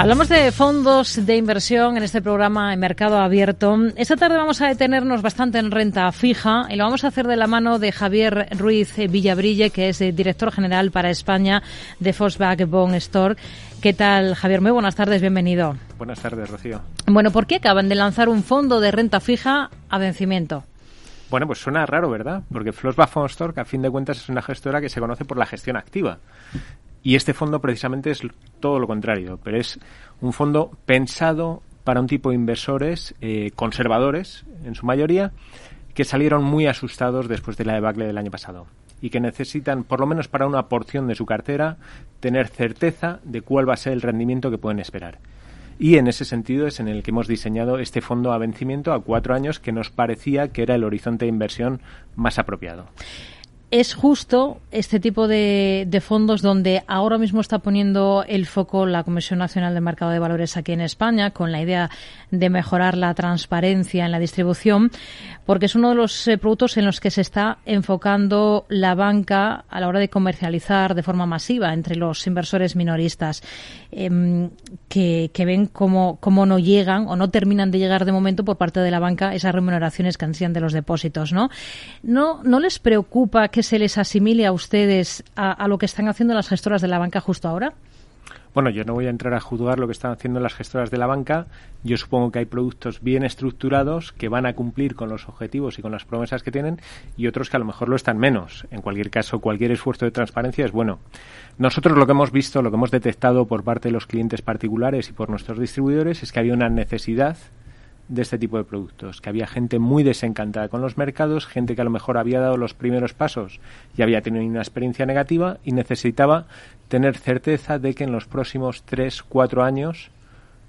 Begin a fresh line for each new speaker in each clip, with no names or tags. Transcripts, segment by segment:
Hablamos de fondos de inversión en este programa en Mercado Abierto. Esta tarde vamos a detenernos bastante en renta fija y lo vamos a hacer de la mano de Javier Ruiz Villabrille, que es director general para España de Volkswagen Bond Store. ¿Qué tal, Javier? Muy buenas tardes, bienvenido.
Buenas tardes, Rocío.
Bueno, ¿por qué acaban de lanzar un fondo de renta fija a vencimiento?
Bueno, pues suena raro, ¿verdad? Porque Flossbach Store, que a fin de cuentas es una gestora que se conoce por la gestión activa. Y este fondo precisamente es todo lo contrario, pero es un fondo pensado para un tipo de inversores eh, conservadores, en su mayoría, que salieron muy asustados después de la debacle del año pasado y que necesitan, por lo menos para una porción de su cartera, tener certeza de cuál va a ser el rendimiento que pueden esperar. Y en ese sentido es en el que hemos diseñado este fondo a vencimiento a cuatro años que nos parecía que era el horizonte de inversión más apropiado
es justo este tipo de, fondos donde ahora mismo está poniendo el foco la Comisión Nacional del Mercado de Valores aquí en España con la idea de mejorar la transparencia en la distribución, porque es uno de los eh, productos en los que se está enfocando la banca a la hora de comercializar de forma masiva entre los inversores minoristas em, que, ven cómo, cómo no llegan o no terminan de llegar de momento por parte de la banca esas remuneraciones que ansían de los depósitos, ¿no? ¿No, no les preocupa que se les asimile a ustedes a, lo que están haciendo las gestoras de la banca justo ahora?
Bueno, yo no voy a entrar a juzgar lo que están haciendo las gestoras de la banca. Yo supongo que hay productos bien estructurados que van a cumplir con los objetivos y con las promesas que tienen y otros que a lo mejor lo están menos. En cualquier caso, cualquier esfuerzo de transparencia es bueno. Nosotros lo que hemos visto, lo que hemos detectado por parte de los clientes particulares y por nuestros distribuidores es que había una necesidad de este tipo de productos, que había gente muy desencantada con los mercados, gente que a lo mejor había dado los primeros pasos y había tenido una experiencia negativa y necesitaba tener certeza de que en los próximos tres, cuatro años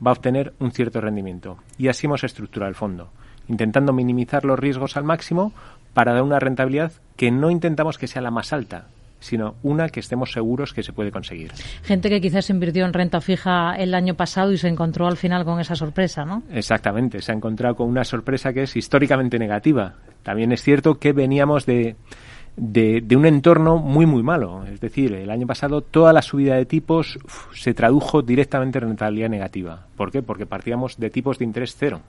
va a obtener un cierto rendimiento. Y así hemos estructurado el fondo, intentando minimizar los riesgos al máximo para dar una rentabilidad que no intentamos que sea la más alta, sino una que estemos seguros que se puede conseguir.
Gente que quizás invirtió en renta fija el año pasado y se encontró al final con esa sorpresa, ¿no?
Exactamente, se ha encontrado con una sorpresa que es históricamente negativa. También es cierto que veníamos de, de, un entorno muy, muy malo. Es decir, el año pasado toda la subida de tipos se tradujo directamente en rentabilidad negativa. ¿Por qué? Porque partíamos de tipos de interés cero.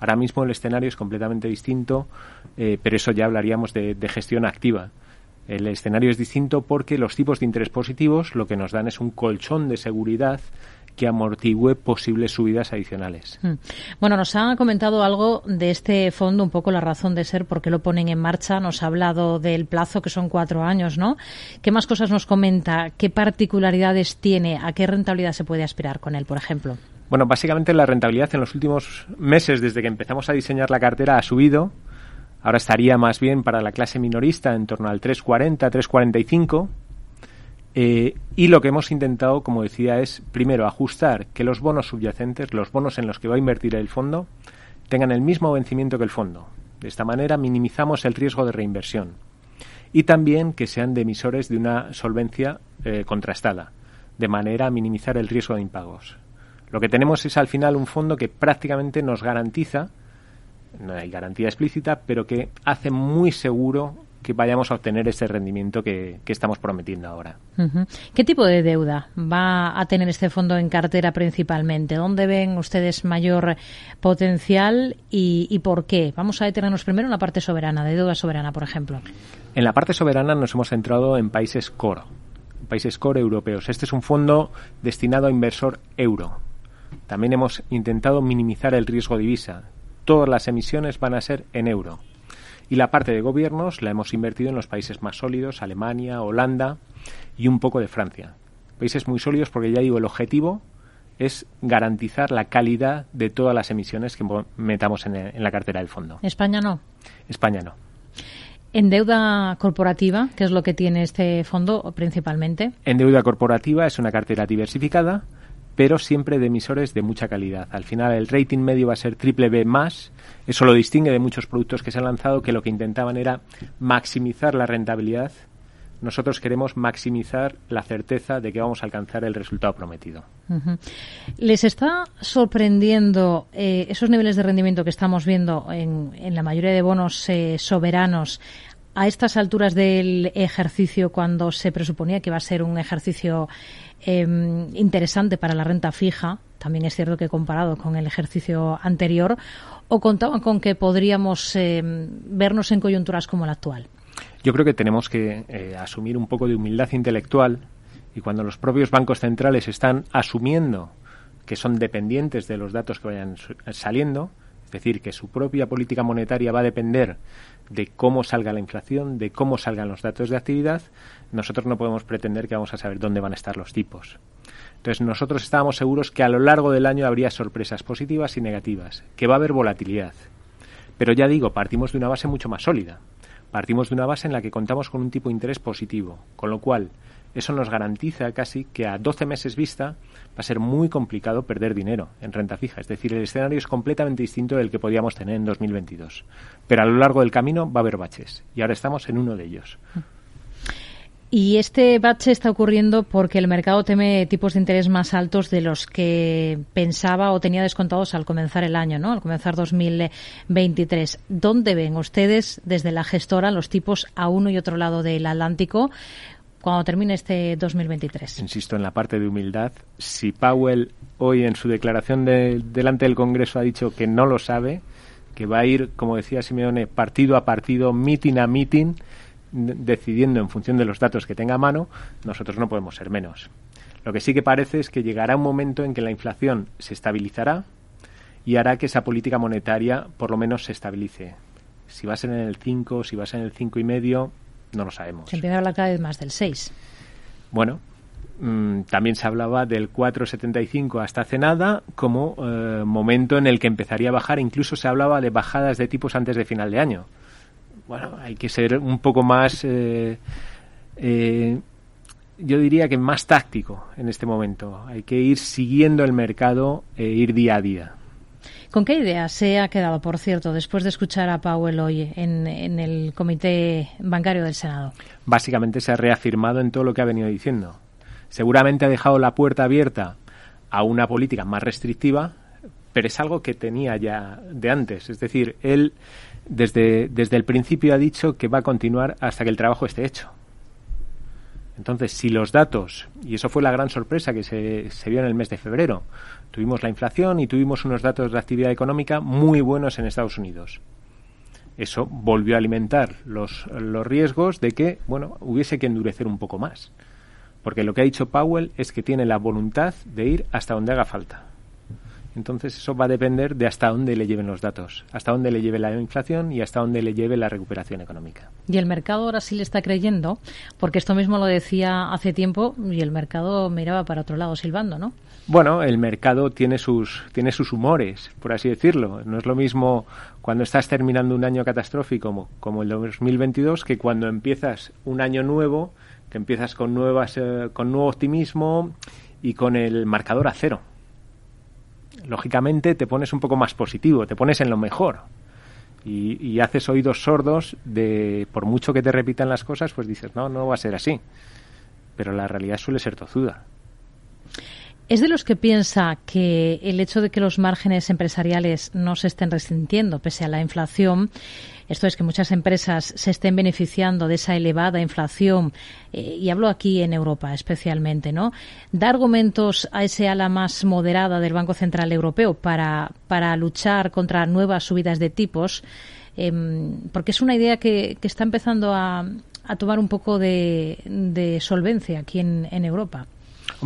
Ahora mismo el escenario es completamente distinto, eh, pero eso ya hablaríamos de gestión activa. El escenario es distinto porque los tipos de interés positivos lo que nos dan es un colchón de seguridad que amortigüe posibles subidas adicionales. Hmm.
Bueno, nos ha comentado algo de este fondo, un poco la razón de ser, por qué lo ponen en marcha. Nos ha hablado del plazo, que son cuatro años, ¿no? ¿Qué más cosas nos comenta? ¿Qué particularidades tiene? ¿A qué rentabilidad se puede aspirar con él, por ejemplo?
Bueno, básicamente la rentabilidad en los últimos meses, desde que empezamos a diseñar la cartera, ha subido Ahora estaría más bien para la clase minorista en torno al 340, 345. Eh, y lo que hemos intentado, como decía, es primero ajustar que los bonos subyacentes, los bonos en los que va a invertir el fondo, tengan el mismo vencimiento que el fondo. De esta manera minimizamos el riesgo de reinversión. Y también que sean de emisores de una solvencia eh, contrastada, de manera a minimizar el riesgo de impagos. Lo que tenemos es al final un fondo que prácticamente nos garantiza no hay garantía explícita, pero que hace muy seguro que vayamos a obtener ese rendimiento que, estamos prometiendo ahora.
¿Qué tipo de deuda va a tener este fondo en cartera principalmente? ¿Dónde ven ustedes mayor potencial y, y, por qué? Vamos a detenernos primero en la parte soberana, de deuda soberana, por ejemplo.
En la parte soberana nos hemos centrado en países core, países core europeos. Este es un fondo destinado a inversor euro. También hemos intentado minimizar el riesgo divisa, todas las emisiones van a ser en euro. Y la parte de gobiernos la hemos invertido en los países más sólidos, Alemania, Holanda y un poco de Francia. Países muy sólidos porque ya digo, el objetivo es garantizar la calidad de todas las emisiones que metamos en, en la cartera del fondo.
España no.
España no.
En deuda corporativa, ¿qué es lo que tiene este fondo principalmente?
En deuda corporativa es una cartera diversificada pero siempre de emisores de mucha calidad. Al final el rating medio va a ser triple B más. Eso lo distingue de muchos productos que se han lanzado que lo que intentaban era maximizar la rentabilidad. Nosotros queremos maximizar la certeza de que vamos a alcanzar el resultado prometido.
¿Les está sorprendiendo eh, esos niveles de rendimiento que estamos viendo en, la mayoría de bonos eh, soberanos a estas alturas del ejercicio, cuando se presuponía que iba a ser un ejercicio em, interesante para la renta fija, también es cierto que comparado con el ejercicio anterior, o contaban con que podríamos em, vernos en coyunturas como la actual?
Yo creo que tenemos que eh, asumir un poco de humildad intelectual y cuando los propios bancos centrales están asumiendo que son dependientes de los datos que vayan saliendo, decir, que su propia política monetaria va a depender de cómo salga la inflación, de cómo salgan los datos de actividad, nosotros no podemos pretender que vamos a saber dónde van a estar los tipos. Entonces nosotros estábamos seguros que a lo largo del año habría sorpresas positivas y negativas, que va a haber volatilidad. Pero ya digo, partimos de una base mucho más sólida. Partimos de una base en la que contamos con un tipo de interés positivo, con lo cual eso nos garantiza casi que a 12 meses vista va a ser muy complicado perder dinero en renta fija. Es decir, el escenario es completamente distinto del que podíamos tener en 2022. Pero a lo largo del camino va a haber baches y ahora estamos en uno de ellos.
Y este bache está ocurriendo porque el mercado teme tipos de interés más altos de los que pensaba o tenía descontados al comenzar el año, ¿no? Al comenzar 2023. ¿Dónde ven ustedes desde la gestora los tipos a uno y otro lado del Atlántico? Cuando termine este 2023.
Insisto en la parte de humildad. Si Powell hoy en su declaración delante del Congreso ha dicho que no lo sabe, que va a ir, como decía Simeone, partido a partido, meeting a meeting, decidiendo en función de los datos que tenga a mano, nosotros no podemos ser menos. Lo que sí que parece es que llegará un momento en que la inflación se estabilizará y hará que esa política monetaria por lo menos se estabilice. Si va a ser en el 5, si va a ser en el 5,5, y medio, no lo sabemos.
Se empieza a hablar cada vez más del 6.
Bueno, mm, también se hablaba del 4,75 hasta hace nada como eh, momento en el que empezaría a bajar. Incluso se hablaba de bajadas de tipos antes de final de año. Bueno, hay que ser un poco más, eh, eh, yo diría que más táctico en este momento. Hay que ir siguiendo el mercado e ir día a día.
¿Con qué idea se ha quedado, por cierto, después de escuchar a Powell hoy en, el Comité Bancario del Senado?
Básicamente se ha reafirmado en todo lo que ha venido diciendo. Seguramente ha dejado la puerta abierta a una política más restrictiva, pero es algo que tenía ya de antes. Es decir, él desde, desde el principio ha dicho que va a continuar hasta que el trabajo esté hecho. Entonces, si los datos, y eso fue la gran sorpresa que se, se, vio en el mes de febrero, tuvimos la inflación y tuvimos unos datos de actividad económica muy buenos en Estados Unidos. Eso volvió a alimentar los, los riesgos de que, bueno, hubiese que endurecer un poco más. Porque lo que ha dicho Powell es que tiene la voluntad de ir hasta donde haga falta. Entonces eso va a depender de hasta dónde le lleven los datos, hasta dónde le lleve la inflación y hasta dónde le lleve la recuperación económica.
Y el mercado ahora sí le está creyendo, porque esto mismo lo decía hace tiempo y el mercado miraba para otro lado silbando, ¿no?
Bueno, el mercado tiene sus tiene sus humores, por así decirlo. No es lo mismo cuando estás terminando un año catastrófico como, como el 2022 que cuando empiezas un año nuevo, que empiezas con nuevas eh, con nuevo optimismo y con el marcador a cero lógicamente te pones un poco más positivo, te pones en lo mejor. Y, haces oídos sordos de, por mucho que te repitan las cosas, pues dices, no, no va a ser así. Pero la realidad suele ser tozuda.
¿Es de los que piensa que el hecho de que los márgenes empresariales no se estén resintiendo pese a la inflación, esto es que muchas empresas se estén beneficiando de esa elevada inflación, eh, y hablo aquí en Europa especialmente, ¿no? Da argumentos a ese ala más moderada del Banco Central Europeo para, para luchar contra nuevas subidas de tipos, em, porque es una idea que, que está empezando a, a tomar un poco de, de solvencia aquí en, en Europa.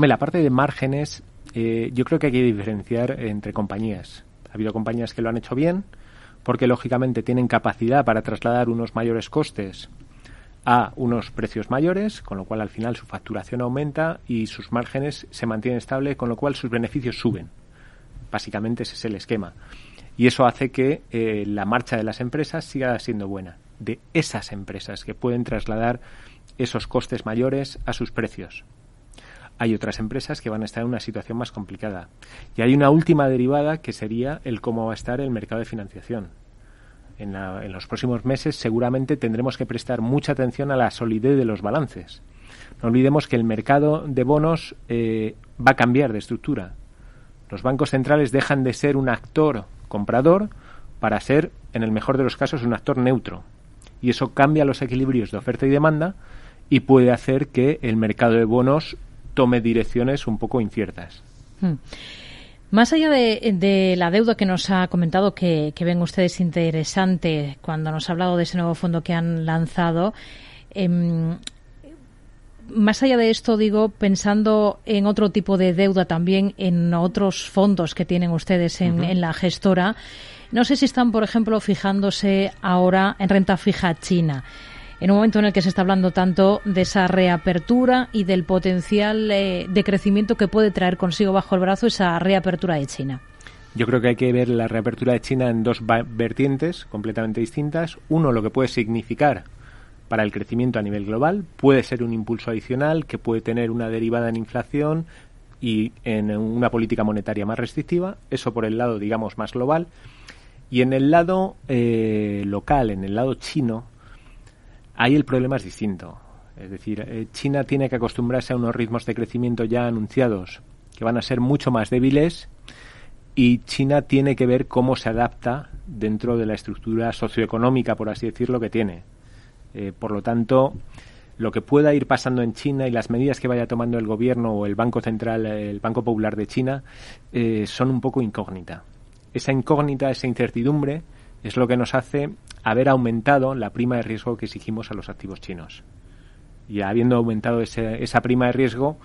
La parte de márgenes, eh, yo creo que hay que diferenciar entre compañías. Ha habido compañías que lo han hecho bien, porque lógicamente tienen capacidad para trasladar unos mayores costes a unos precios mayores, con lo cual al final su facturación aumenta y sus márgenes se mantienen estables, con lo cual sus beneficios suben. Básicamente ese es el esquema. Y eso hace que eh, la marcha de las empresas siga siendo buena. De esas empresas que pueden trasladar esos costes mayores a sus precios hay otras empresas que van a estar en una situación más complicada. Y hay una última derivada que sería el cómo va a estar el mercado de financiación. En, los próximos meses seguramente tendremos que prestar mucha atención a la solidez de los balances. No olvidemos que el mercado de bonos eh, va a cambiar de estructura. Los bancos centrales dejan de ser un actor comprador para ser, en el mejor de los casos, un actor neutro. Y eso cambia los equilibrios de oferta y demanda y puede hacer que el mercado de bonos tome direcciones un poco inciertas. Hmm.
Más allá de, la deuda que nos ha comentado que, ven ustedes interesante cuando nos ha hablado de ese nuevo fondo que han lanzado, em, más allá de esto, digo, pensando en otro tipo de deuda también, en otros fondos que tienen ustedes en, la gestora, no sé si están, por ejemplo, fijándose ahora en renta fija china en un momento en el que se está hablando tanto de esa reapertura y del potencial eh, de crecimiento que puede traer consigo bajo el brazo esa reapertura de China.
Yo creo que hay que ver la reapertura de China en dos vertientes completamente distintas. Uno, lo que puede significar para el crecimiento a nivel global. Puede ser un impulso adicional que puede tener una derivada en inflación y en una política monetaria más restrictiva. Eso por el lado, digamos, más global. Y en el lado eh, local, en el lado chino, ahí el problema es distinto. Es decir, eh, China tiene que acostumbrarse a unos ritmos de crecimiento ya anunciados que van a ser mucho más débiles y China tiene que ver cómo se adapta dentro de la estructura socioeconómica, por así decirlo, que tiene. Eh, por lo tanto, lo que pueda ir pasando en China y las medidas que vaya tomando el gobierno o el Banco Central, el Banco Popular de China, eh, son un poco incógnita. Esa incógnita, esa incertidumbre, es lo que nos hace haber aumentado la prima de riesgo que exigimos a los activos chinos. Y habiendo aumentado esa prima de riesgo,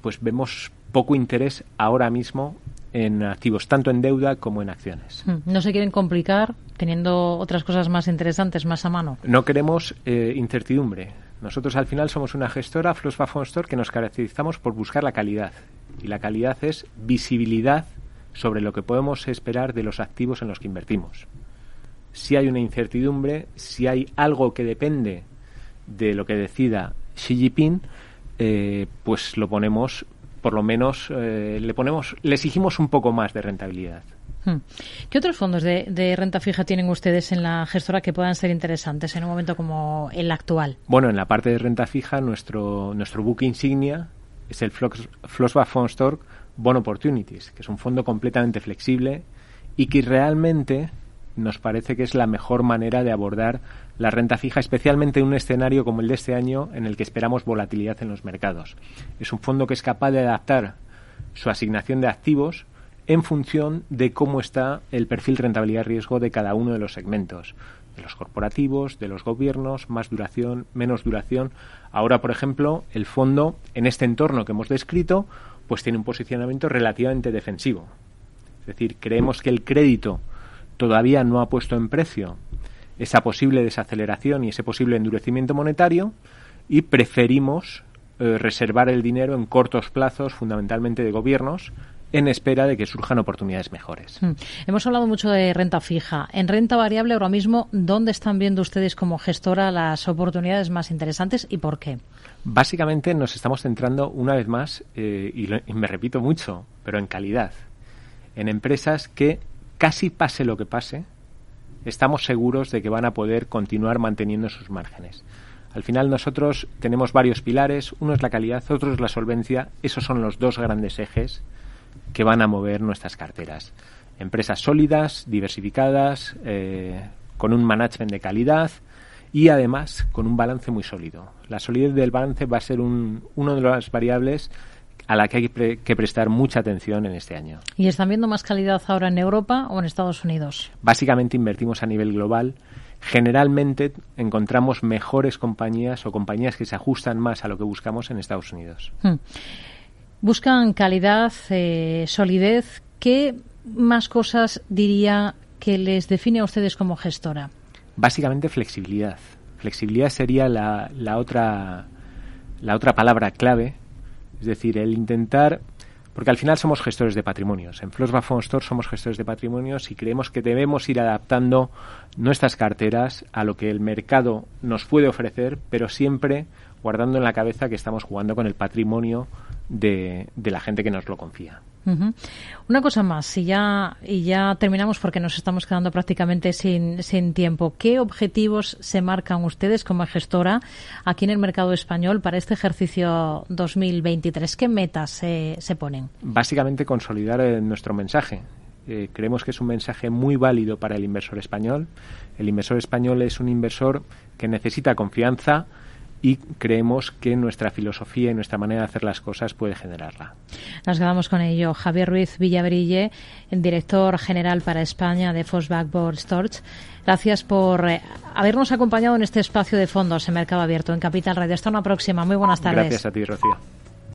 pues vemos poco interés ahora mismo en activos, tanto en deuda como en acciones.
Hmm. ¿No se quieren complicar teniendo otras cosas más interesantes más a mano?
No queremos eh, incertidumbre. Nosotros al final somos una gestora, Flossbach Store, que nos caracterizamos por buscar la calidad. Y la calidad es visibilidad sobre lo que podemos esperar de los activos en los que invertimos. Si hay una incertidumbre, si hay algo que depende de lo que decida Xi Jinping, eh, pues lo ponemos por lo menos eh, le ponemos, le exigimos un poco más de rentabilidad.
Hmm. ¿Qué otros fondos de, renta fija tienen ustedes en la gestora que puedan ser interesantes en un momento como el actual?
Bueno, en la parte de renta fija, nuestro, nuestro buque insignia es el Flossbach Fondstork Bond Opportunities, que es un fondo completamente flexible y que realmente nos parece que es la mejor manera de abordar la renta fija, especialmente en un escenario como el de este año en el que esperamos volatilidad en los mercados. Es un fondo que es capaz de adaptar su asignación de activos en función de cómo está el perfil rentabilidad-riesgo de cada uno de los segmentos, de los corporativos, de los gobiernos, más duración, menos duración. Ahora, por ejemplo, el fondo, en este entorno que hemos descrito, pues tiene un posicionamiento relativamente defensivo. Es decir, creemos que el crédito todavía no ha puesto en precio esa posible desaceleración y ese posible endurecimiento monetario y preferimos eh, reservar el dinero en cortos plazos, fundamentalmente de gobiernos, en espera de que surjan oportunidades mejores. Hmm.
Hemos hablado mucho de renta fija. En renta variable, ahora mismo, ¿dónde están viendo ustedes como gestora las oportunidades más interesantes y por qué?
Básicamente nos estamos centrando una vez más, eh, y me repito mucho, pero en calidad, en empresas que casi pase lo que pase, estamos seguros de que van a poder continuar manteniendo sus márgenes. Al final nosotros tenemos varios pilares, uno es la calidad, otro es la solvencia, esos son los dos grandes ejes que van a mover nuestras carteras. Empresas sólidas, diversificadas, eh, con un management de calidad y además con un balance muy sólido. La solidez del balance va a ser un, uno de las variables a la que hay que prestar mucha atención en este año.
¿Y están viendo más calidad ahora en Europa o en Estados Unidos?
Básicamente invertimos a nivel global. Generalmente encontramos mejores compañías o compañías que se ajustan más a lo que buscamos en Estados Unidos. Hmm.
Buscan calidad, eh, solidez. ¿Qué más cosas diría que les define a ustedes como gestora?
Básicamente flexibilidad. Flexibilidad sería la, la otra la otra palabra clave es decir, el intentar porque al final somos gestores de patrimonios. En Flossbach Store somos gestores de patrimonios y creemos que debemos ir adaptando nuestras carteras a lo que el mercado nos puede ofrecer, pero siempre guardando en la cabeza que estamos jugando con el patrimonio de, de la gente que nos lo confía.
Una cosa más, y ya, y ya terminamos porque nos estamos quedando prácticamente sin, sin tiempo. ¿Qué objetivos se marcan ustedes como gestora aquí en el mercado español para este ejercicio 2023? ¿Qué metas se, se ponen?
Básicamente consolidar eh, nuestro mensaje. Eh, creemos que es un mensaje muy válido para el inversor español. El inversor español es un inversor que necesita confianza y creemos que nuestra filosofía y nuestra manera de hacer las cosas puede generarla.
Nos quedamos con ello. Javier Ruiz Villabrille, director general para España de Fosback Board Storage. Gracias por eh, habernos acompañado en este espacio de fondos en Mercado Abierto en Capital Radio. Hasta una próxima. Muy buenas tardes.
Gracias a ti, Rocío.